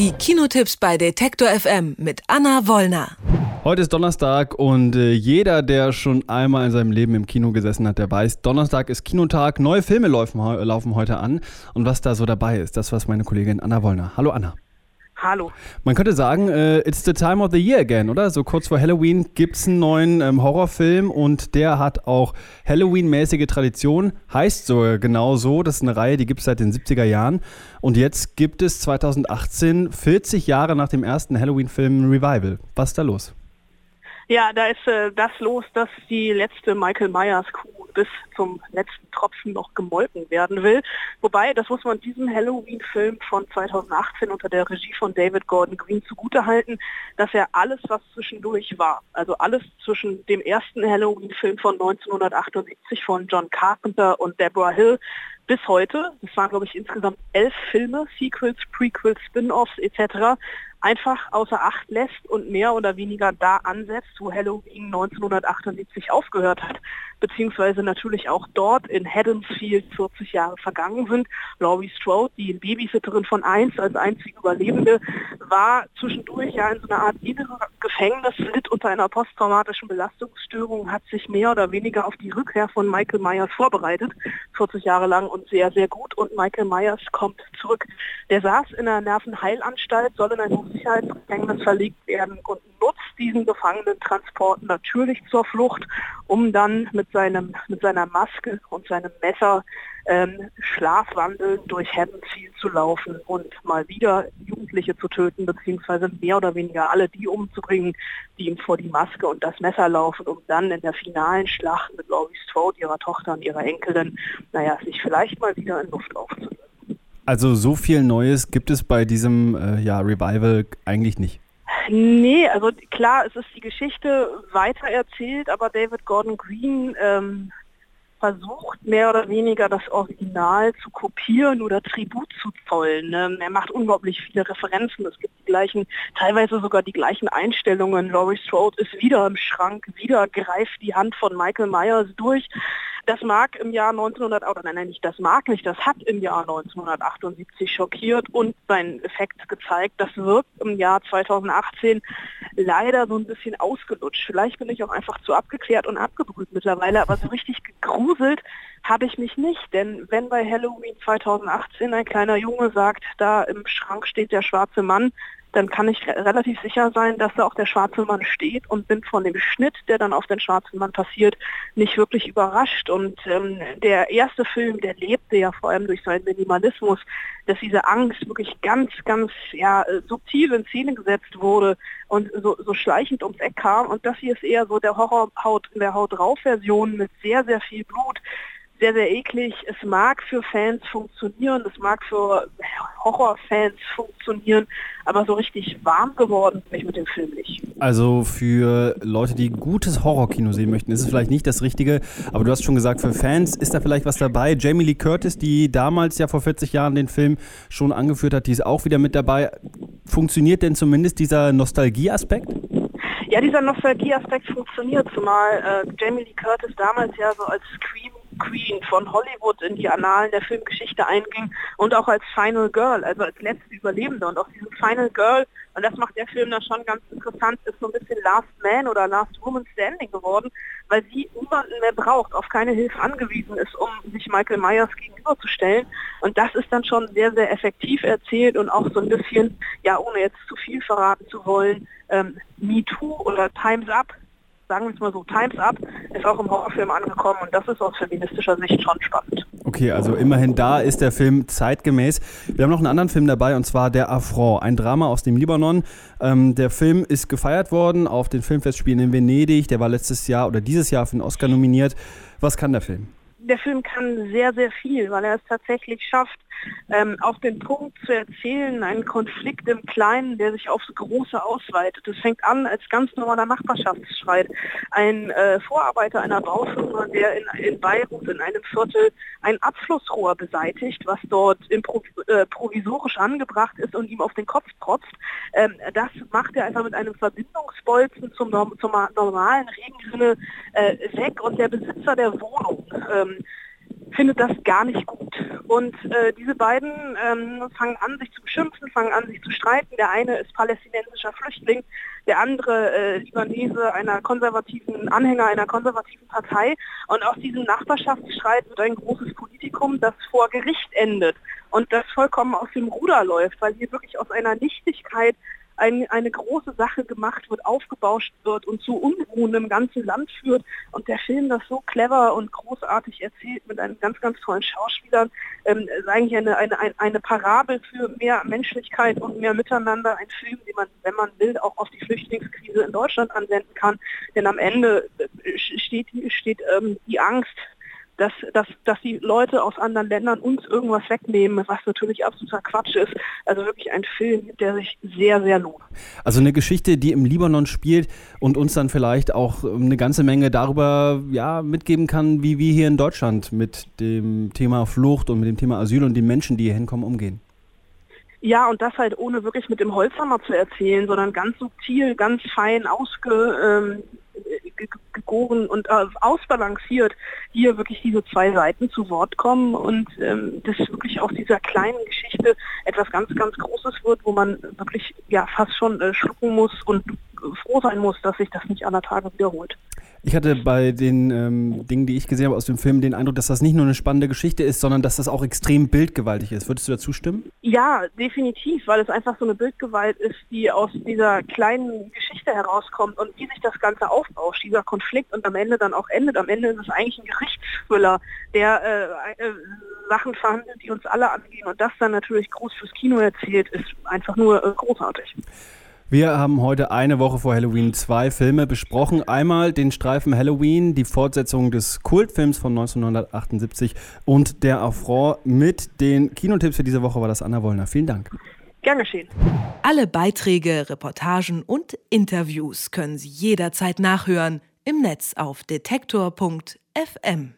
Die Kinotipps bei Detektor FM mit Anna Wollner. Heute ist Donnerstag und äh, jeder, der schon einmal in seinem Leben im Kino gesessen hat, der weiß, Donnerstag ist Kinotag, neue Filme laufen, laufen heute an. Und was da so dabei ist, das was meine Kollegin Anna Wollner. Hallo Anna. Hallo. Man könnte sagen, äh, it's the time of the year again, oder? So kurz vor Halloween gibt es einen neuen ähm, Horrorfilm und der hat auch Halloween-mäßige Tradition. Heißt so genau so. Das ist eine Reihe, die gibt es seit den 70er Jahren. Und jetzt gibt es 2018, 40 Jahre nach dem ersten Halloween-Film, ein Revival. Was ist da los? Ja, da ist äh, das los, dass die letzte Michael Myers Kuh bis zum letzten Tropfen noch gemolken werden will. Wobei, das muss man diesem Halloween-Film von 2018 unter der Regie von David Gordon Green zugutehalten, dass er alles, was zwischendurch war, also alles zwischen dem ersten Halloween-Film von 1978 von John Carpenter und Deborah Hill bis heute, das waren glaube ich insgesamt elf Filme, Sequels, Prequels, Spin-offs etc., einfach außer Acht lässt und mehr oder weniger da ansetzt, wo Halloween 1978 aufgehört hat, beziehungsweise natürlich auch dort in Haddonfield 40 Jahre vergangen sind. Laurie Strode, die Babysitterin von 1 als einzige Überlebende, war zwischendurch ja in so einer Art innere Gefängnis, litt unter einer posttraumatischen Belastungsstörung, hat sich mehr oder weniger auf die Rückkehr von Michael Myers vorbereitet, 40 Jahre lang und sehr, sehr gut. Und Michael Myers kommt zurück. Der saß in einer Nervenheilanstalt, soll in ein Hochsicherheitsgefängnis verlegt werden und nutzt diesen Gefangenentransport natürlich zur Flucht, um dann mit, seinem, mit seiner Maske und seinem Messer ähm, schlafwandelnd durch Haddonfield zu laufen und mal wieder Jugendliche zu töten, beziehungsweise mehr oder weniger alle die umzubringen, die ihm vor die Maske und das Messer laufen, um dann in der finalen Schlacht mit Laurie Strode, ihrer Tochter und ihrer Enkelin, naja, sich vielleicht mal wieder in Luft aufzulösen. Also so viel Neues gibt es bei diesem äh, ja, Revival eigentlich nicht. Nee, also klar, es ist die Geschichte weitererzählt, aber David Gordon Green ähm, versucht mehr oder weniger das Original zu kopieren oder Tribut zu zollen. Ne? Er macht unglaublich viele Referenzen. Es gibt die gleichen, teilweise sogar die gleichen Einstellungen. Laurie Strode ist wieder im Schrank, wieder greift die Hand von Michael Myers durch. Das mag im Jahr 1900, oder nein, nein, nicht das mag nicht, das hat im Jahr 1978 schockiert und seinen Effekt gezeigt. Das wirkt im Jahr 2018 leider so ein bisschen ausgelutscht. Vielleicht bin ich auch einfach zu abgeklärt und abgebrüht mittlerweile, aber so richtig gegruselt habe ich mich nicht. Denn wenn bei Halloween 2018 ein kleiner Junge sagt, da im Schrank steht der schwarze Mann, dann kann ich relativ sicher sein, dass da auch der schwarze Mann steht und bin von dem Schnitt, der dann auf den schwarzen Mann passiert, nicht wirklich überrascht. Und ähm, der erste Film, der lebte ja vor allem durch seinen Minimalismus, dass diese Angst wirklich ganz, ganz ja, subtil in Szene gesetzt wurde und so, so schleichend ums Eck kam. Und das hier ist eher so der Horrorhaut in der Haut drauf Version mit sehr, sehr viel Blut, sehr, sehr eklig. Es mag für Fans funktionieren, es mag für Horrorfans funktionieren, aber so richtig warm geworden bin ich mit dem Film nicht. Also für Leute, die gutes Horrorkino sehen möchten, ist es vielleicht nicht das Richtige, aber du hast schon gesagt, für Fans ist da vielleicht was dabei. Jamie Lee Curtis, die damals ja vor 40 Jahren den Film schon angeführt hat, die ist auch wieder mit dabei. Funktioniert denn zumindest dieser Nostalgieaspekt? Ja, dieser Nostalgieaspekt funktioniert, zumal äh, Jamie Lee Curtis damals ja so als Scream Queen von Hollywood in die Annalen der Filmgeschichte einging und auch als Final Girl, also als letzte Überlebende. Und auch diesem Final Girl, und das macht der Film da schon ganz interessant, ist so ein bisschen Last Man oder Last Woman Standing geworden, weil sie niemanden mehr braucht, auf keine Hilfe angewiesen ist, um sich Michael Myers gegenüberzustellen. Und das ist dann schon sehr, sehr effektiv erzählt und auch so ein bisschen, ja, ohne jetzt zu viel verraten zu wollen, ähm, Me Too oder Time's Up sagen wir es mal so, Times Up ist auch im Horrorfilm angekommen und das ist aus feministischer Sicht schon spannend. Okay, also immerhin da ist der Film zeitgemäß. Wir haben noch einen anderen Film dabei und zwar Der Affront, ein Drama aus dem Libanon. Ähm, der Film ist gefeiert worden auf den Filmfestspielen in Venedig. Der war letztes Jahr oder dieses Jahr für den Oscar nominiert. Was kann der Film? Der Film kann sehr, sehr viel, weil er es tatsächlich schafft, ähm, auf den Punkt zu erzählen, einen Konflikt im Kleinen, der sich aufs Große ausweitet. Es fängt an als ganz normaler Nachbarschaftsstreit. Ein äh, Vorarbeiter einer Baufirma, der in, in Beirut in einem Viertel ein Abflussrohr beseitigt, was dort impro äh, provisorisch angebracht ist und ihm auf den Kopf trotzt. Ähm, das macht er einfach mit einem Verbindungsbolzen zum, zum normalen Regenrinne äh, weg und der Besitzer der Wohnung ähm, findet das gar nicht gut. Und äh, diese beiden ähm, fangen an, sich zu beschimpfen, fangen an, sich zu streiten. Der eine ist palästinensischer Flüchtling, der andere äh, Libanese, einer konservativen Anhänger einer konservativen Partei. Und aus diesem Nachbarschaftsstreit wird ein großes Politikum, das vor Gericht endet und das vollkommen aus dem Ruder läuft, weil hier wirklich aus einer Nichtigkeit ein, eine große Sache gemacht wird, aufgebauscht wird und zu Unruhen im ganzen Land führt. Und der Film das so clever und großartig erzählt mit einem ganz, ganz tollen Schauspielern, ähm, ist eigentlich eine, eine, eine Parabel für mehr Menschlichkeit und mehr Miteinander. Ein Film, den man, wenn man will, auch auf die Flüchtlingskrise in Deutschland anwenden kann. Denn am Ende äh, steht, steht ähm, die Angst dass, dass, dass die Leute aus anderen Ländern uns irgendwas wegnehmen, was natürlich absoluter Quatsch ist. Also wirklich ein Film, der sich sehr, sehr lohnt. Also eine Geschichte, die im Libanon spielt und uns dann vielleicht auch eine ganze Menge darüber ja, mitgeben kann, wie wir hier in Deutschland mit dem Thema Flucht und mit dem Thema Asyl und den Menschen, die hier hinkommen, umgehen. Ja, und das halt ohne wirklich mit dem Holzhammer zu erzählen, sondern ganz subtil, ganz fein ausge, ähm, gegoren und äh, ausbalanciert hier wirklich diese zwei Seiten zu Wort kommen und ähm, dass wirklich aus dieser kleinen Geschichte etwas ganz, ganz Großes wird, wo man wirklich ja fast schon äh, schlucken muss und froh sein muss, dass sich das nicht aller Tage wiederholt. Ich hatte bei den ähm, Dingen, die ich gesehen habe aus dem Film, den Eindruck, dass das nicht nur eine spannende Geschichte ist, sondern dass das auch extrem bildgewaltig ist. Würdest du dazu stimmen? Ja, definitiv, weil es einfach so eine Bildgewalt ist, die aus dieser kleinen Geschichte herauskommt und wie sich das Ganze aufbauscht, dieser Konflikt und am Ende dann auch endet. Am Ende ist es eigentlich ein Gerichtsthriller, der äh, äh, Sachen verhandelt, die uns alle angehen und das dann natürlich groß fürs Kino erzählt, ist einfach nur äh, großartig. Wir haben heute eine Woche vor Halloween zwei Filme besprochen. Einmal den Streifen Halloween, die Fortsetzung des Kultfilms von 1978 und der Affront mit den Kinotipps für diese Woche war das Anna Wollner. Vielen Dank. Gern geschehen. Alle Beiträge, Reportagen und Interviews können Sie jederzeit nachhören im Netz auf detektor.fm.